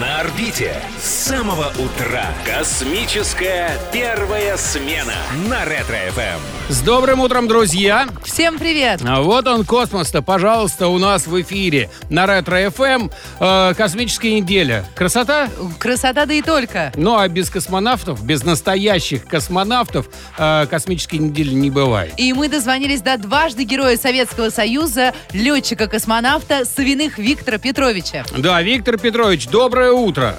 На орбите с самого утра. Космическая первая смена на Ретро-ФМ. С добрым утром, друзья! Всем привет! А вот он, космос-то, пожалуйста, у нас в эфире на Ретро-ФМ. Э, космическая неделя. Красота? Красота да и только. Ну, а без космонавтов, без настоящих космонавтов э, космической недели не бывает. И мы дозвонились до дважды Героя Советского Союза, летчика-космонавта Савиных Виктора Петровича. Да, Виктор Петрович, доброе утро.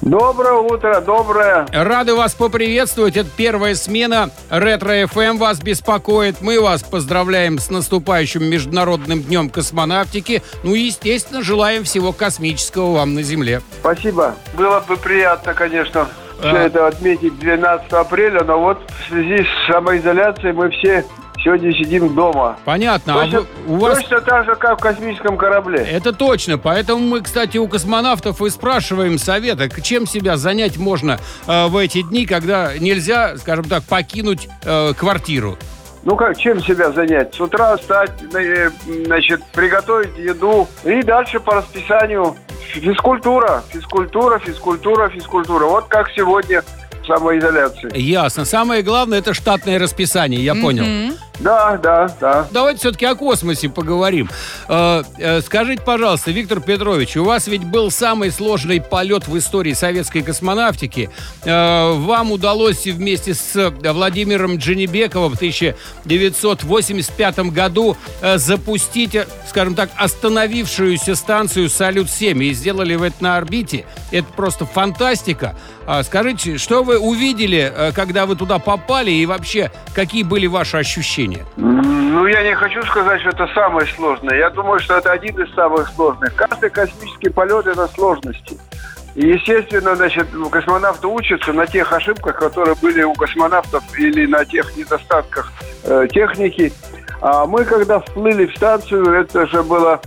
Доброе утро, доброе. Рады вас поприветствовать. Это первая смена. Ретро ФМ вас беспокоит. Мы вас поздравляем с наступающим Международным днем космонавтики. Ну и, естественно, желаем всего космического вам на Земле. Спасибо. Было бы приятно, конечно, все А. это отметить 12 апреля, но вот в связи с самоизоляцией мы все сегодня сидим дома. Понятно. А Точно, вы- у вас... точно так же, как в космическом корабле. Это точно. Поэтому мы, кстати, у космонавтов и спрашиваем совета, чем себя занять можно э, в эти дни, когда нельзя, скажем так, покинуть э, квартиру. Ну как, чем себя занять? С утра встать, э, значит, приготовить еду и дальше по расписанию физкультура, физкультура, физкультура, физкультура. Вот как сегодня самоизоляции. Ясно. Самое главное это штатное расписание, я понял. Да, да, да. Давайте все-таки о космосе поговорим. Э, э, скажите, пожалуйста, Виктор Петрович, у вас ведь был самый сложный полет в истории советской космонавтики. Э, вам удалось вместе с Владимиром Дженебековым в 1985 году запустить, скажем так, остановившуюся станцию «Салют-7». И сделали вы это на орбите. Это просто фантастика. А скажите, что вы увидели, когда вы туда попали, и вообще, какие были ваши ощущения? Ну, я не хочу сказать, что это самое сложное. Я думаю, что это один из самых сложных. Каждый космический полет – это сложности. И, естественно, значит, космонавты учатся на тех ошибках, которые были у космонавтов или на тех недостатках э, техники. А мы, когда вплыли в станцию, это же было,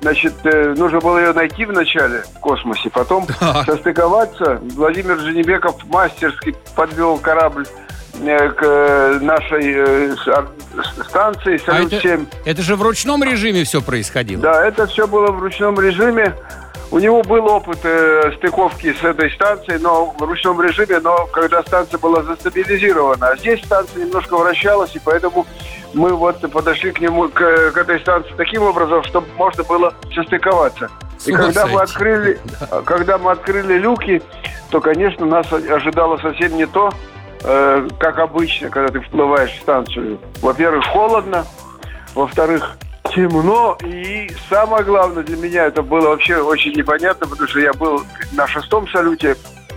значит, э, нужно было ее найти вначале в космосе, потом состыковаться. Владимир Женебеков мастерски подвел корабль к э, нашей э, а, станции А это, «Салют-7». это же в ручном режиме все происходило? Да, это все было в ручном режиме. У него был опыт э, стыковки с этой станцией, но в ручном режиме, но когда станция была застабилизирована. А здесь станция немножко вращалась, и поэтому мы вот подошли к нему, к, к этой станции таким образом, чтобы можно было состыковаться. С И когда мы открыли, когда мы открыли люки, то, конечно, нас ожидало совсем не то, э, как обычно, когда ты вплываешь в станцию. Во-первых, холодно, во-вторых, темно, и самое главное для меня это было вообще очень непонятно, потому что я был на шестом салюте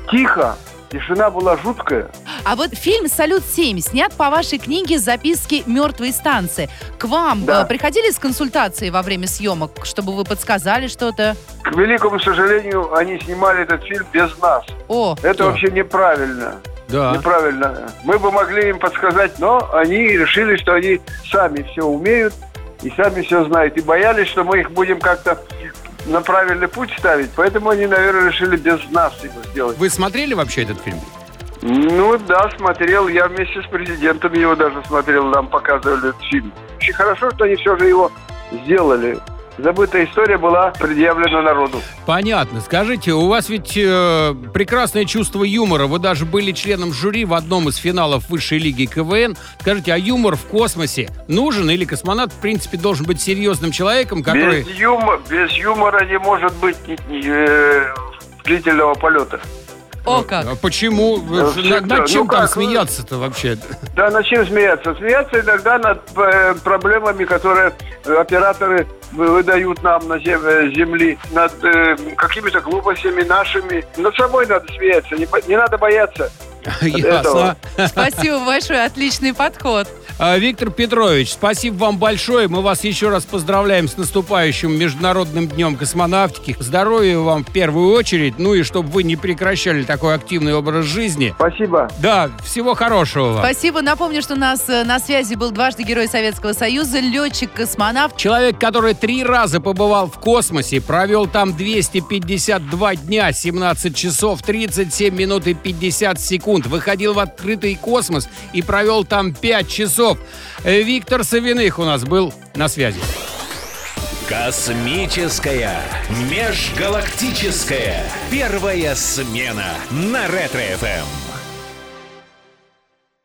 тихо, тишина была жуткая. А вот фильм «Салют-7» снят по вашей книге «Записки мертвой станции». К вам Да. э, приходили с консультацией во время съемок, чтобы вы подсказали что-то? К великому сожалению, они снимали этот фильм без нас. О, Это Да. вообще неправильно. Да. Неправильно. Мы бы могли им подсказать, но они решили, что они сами все умеют и сами все знают. И боялись, что мы их будем как-то на правильный путь ставить. Поэтому они, наверное, решили без нас его сделать. Вы смотрели вообще этот фильм? Ну да, смотрел. Я вместе с президентом его даже смотрел. Нам показывали этот фильм. Очень хорошо, что они все же его сделали. Забытая история была предъявлена народу. Понятно. Скажите, у вас ведь э, прекрасное чувство юмора. Вы даже были членом жюри в одном из финалов высшей лиги КВН. Скажите, а юмор в космосе нужен или космонавт, в принципе, должен быть серьезным человеком, который... Без, юмора, без юмора не может быть э, длительного полета. О как! А Почему? Ну, над, над чем Ну там как, ну- смеяться-то вообще? Да, над чем смеяться? Смеяться иногда над э, проблемами, которые э, операторы вы- выдают нам на э, земли, над какими-то глупостями нашими. Над собой надо смеяться, не надо бояться. Ясно. Спасибо большое, отличный подход. А, Виктор Петрович, спасибо вам большое. Мы вас еще раз поздравляем с наступающим Международным днем космонавтики. Здоровья вам в первую очередь, ну и чтобы вы не прекращали такой активный образ жизни. Спасибо. Да, всего хорошего вам. Спасибо. Напомню, что у нас э, на связи был дважды Герой Советского Союза, летчик-космонавт. Человек, который три раза побывал в космосе, провел там 252 дня, 17 часов, 37 минут и 50 секунд, выходил в открытый космос и провел там 5 часов. Виктор Савиных у нас был на связи. Космическая, межгалактическая, первая смена на Ретро-ФМ.